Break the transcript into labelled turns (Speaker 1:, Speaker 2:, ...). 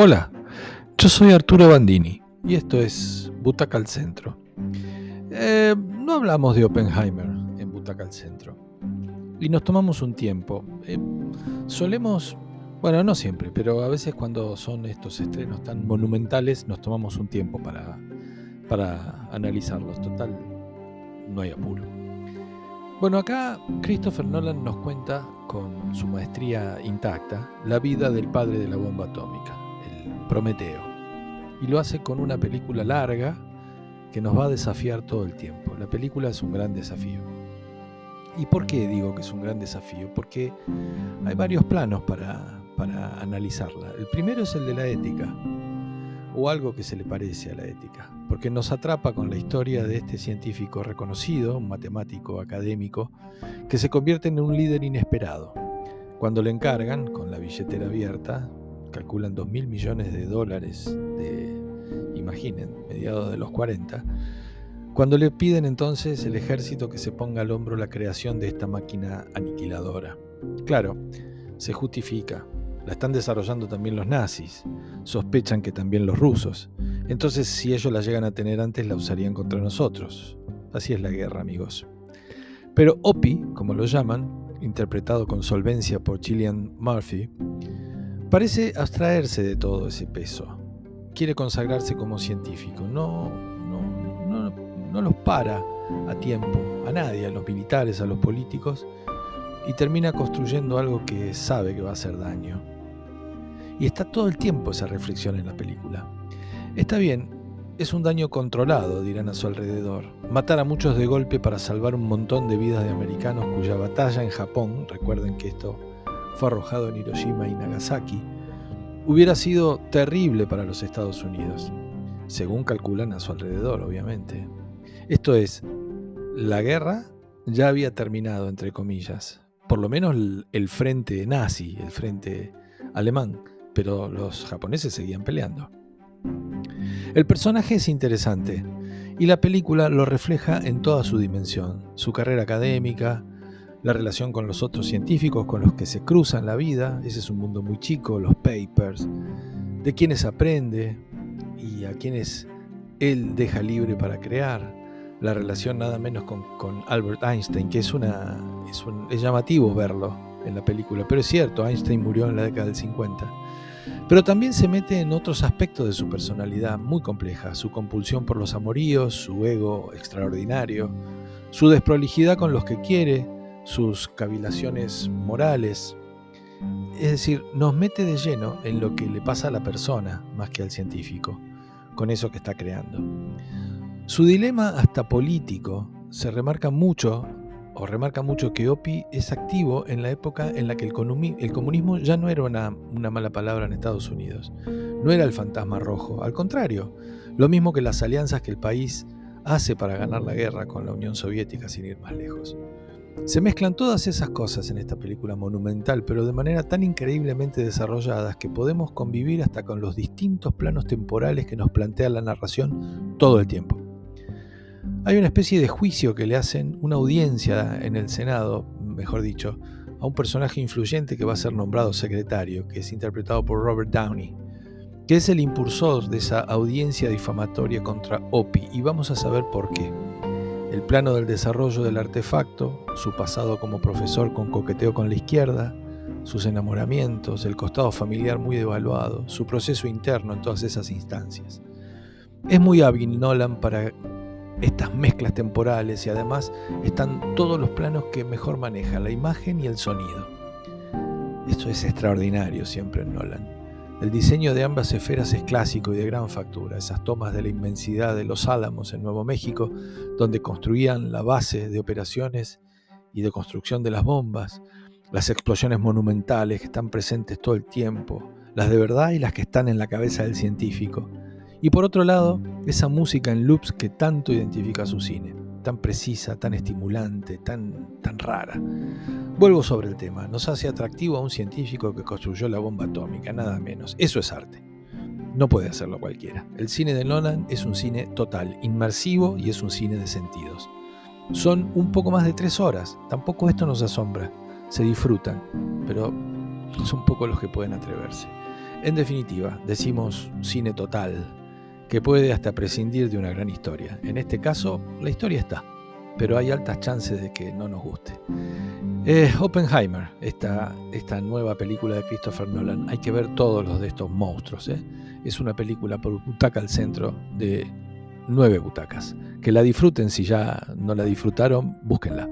Speaker 1: Hola, yo soy Arturo Bandini y esto es Butaca al Centro. Eh, no hablamos de Oppenheimer en Butaca al Centro y nos tomamos un tiempo. Eh, solemos, bueno, no siempre, pero a veces cuando son estos estrenos tan monumentales nos tomamos un tiempo para, para analizarlos. Total, no hay apuro. Bueno, acá Christopher Nolan nos cuenta con su maestría intacta la vida del padre de la bomba atómica Prometeo. Y lo hace con una película larga que nos va a desafiar todo el tiempo. La película es un gran desafío. ¿Y por qué digo que es un gran desafío? Porque hay varios planos para, para analizarla. El primero es el de la ética, o algo que se le parece a la ética, porque nos atrapa con la historia de este científico reconocido, un matemático académico, que se convierte en un líder inesperado. Cuando le encargan, con la billetera abierta, calculan 2 mil millones de dólares de, imaginen, mediados de los 40, cuando le piden entonces el ejército que se ponga al hombro la creación de esta máquina aniquiladora. Claro, se justifica, la están desarrollando también los nazis, sospechan que también los rusos, entonces si ellos la llegan a tener antes la usarían contra nosotros. Así es la guerra, amigos. Pero OPI, como lo llaman, interpretado con solvencia por Gillian Murphy, Parece abstraerse de todo ese peso. Quiere consagrarse como científico. No, no, no, los para a tiempo, a nadie, a los militares, a los políticos, y termina construyendo algo que sabe que va a hacer daño. Y está todo el tiempo esa reflexión en la película. Está bien, es un daño controlado, dirán a su alrededor. Matar a muchos de golpe para salvar un montón de vidas de americanos cuya batalla en Japón, recuerden que esto fue arrojado en Hiroshima y Nagasaki, hubiera sido terrible para los Estados Unidos, según calculan a su alrededor, obviamente. Esto es, la guerra ya había terminado, entre comillas, por lo menos el frente nazi, el frente alemán, pero los japoneses seguían peleando. El personaje es interesante y la película lo refleja en toda su dimensión, su carrera académica, la relación con los otros científicos con los que se cruzan la vida, ese es un mundo muy chico, los papers, de quienes aprende y a quienes él deja libre para crear, la relación nada menos con, Albert Einstein, que es, es, un, es llamativo verlo en la película, pero es cierto, Einstein murió en la década del 50. Pero también se mete en otros aspectos de su personalidad muy compleja, su compulsión por los amoríos, su ego extraordinario, su desprolijidad con los que quiere, sus cavilaciones morales. Es decir, nos mete de lleno en lo que le pasa a la persona más que al científico, con eso que está creando. Su dilema hasta político se remarca mucho, o remarca mucho que Opi es activo en la época en la que el, comunismo ya no era una, una mala palabra en Estados Unidos, no era el fantasma rojo, al contrario, lo mismo que las alianzas que el país hace para ganar la guerra con la Unión Soviética sin ir más lejos. Se mezclan todas esas cosas en esta película monumental, pero de manera tan increíblemente desarrolladas que podemos convivir hasta con los distintos planos temporales que nos plantea la narración todo el tiempo. Hay una especie de juicio que le hacen una audiencia en el Senado, mejor dicho, a un personaje influyente que va a ser nombrado secretario, que es interpretado por Robert Downey, que es el impulsor de esa audiencia difamatoria contra Opie, y vamos a saber por qué el plano del desarrollo del artefacto, su pasado como profesor con coqueteo con la izquierda, sus enamoramientos, el costado familiar muy devaluado, su proceso interno en todas esas instancias. Es muy hábil Nolan para estas mezclas temporales y además están todos los planos que mejor maneja, la imagen y el sonido. Esto es extraordinario siempre en Nolan. El diseño de ambas esferas es clásico y de gran factura. Esas tomas de la inmensidad de los Álamos en Nuevo México, donde construían la base de operaciones y de construcción de las bombas, las explosiones monumentales que están presentes todo el tiempo, las de verdad y las que están en la cabeza del científico. Y por otro lado, esa música en loops que tanto identifica su cine, tan precisa, tan estimulante, tan, tan rara. Vuelvo sobre el tema. Nos hace atractivo a un científico que construyó la bomba atómica, nada menos. Eso es arte. No puede hacerlo cualquiera. El cine de Nolan es un cine total, inmersivo y es un cine de sentidos. Son un poco más de tres horas. Tampoco esto nos asombra. Se disfrutan, pero son pocos los que pueden atreverse. En definitiva, decimos cine total, que puede hasta prescindir de una gran historia. En este caso, la historia está, pero hay altas chances de que no nos guste. Eh, Oppenheimer, esta, esta nueva película de Christopher Nolan, hay que ver todos los de estos monstruos. ¿eh? Es una película por butaca al centro de nueve butacas. Que la disfruten, si ya no la disfrutaron, búsquenla.